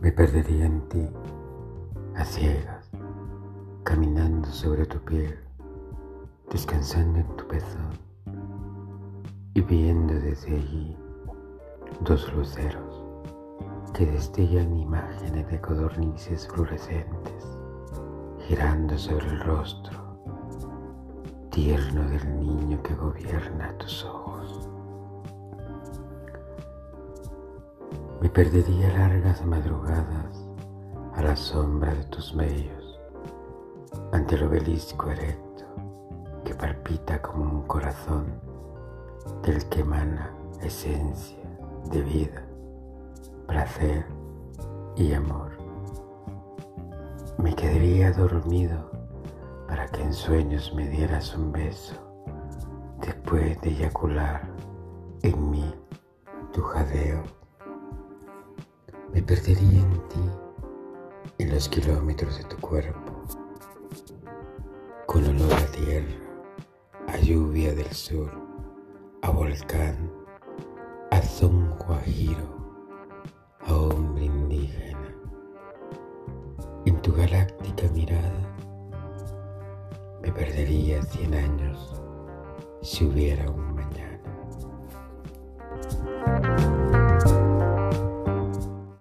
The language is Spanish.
Me perdería en ti, a ciegas, caminando sobre tu piel, descansando en tu pezón y viendo desde allí dos luceros que destellan imágenes de codornices fluorescentes girando sobre el rostro tierno del niño que gobierna tus ojos. Me perdería largas madrugadas a la sombra de tus medios, ante el obelisco erecto que palpita como un corazón del que emana esencia de vida, placer y amor. Me quedaría dormido para que en sueños me dieras un beso después de eyacular en mí tu jadeo. Me perdería en ti, en los kilómetros de tu cuerpo, con olor a tierra, a lluvia del sur, a volcán, a son guajiro, a hombre indígena. En tu galáctica mirada me perdería cien años si hubiera un mañana.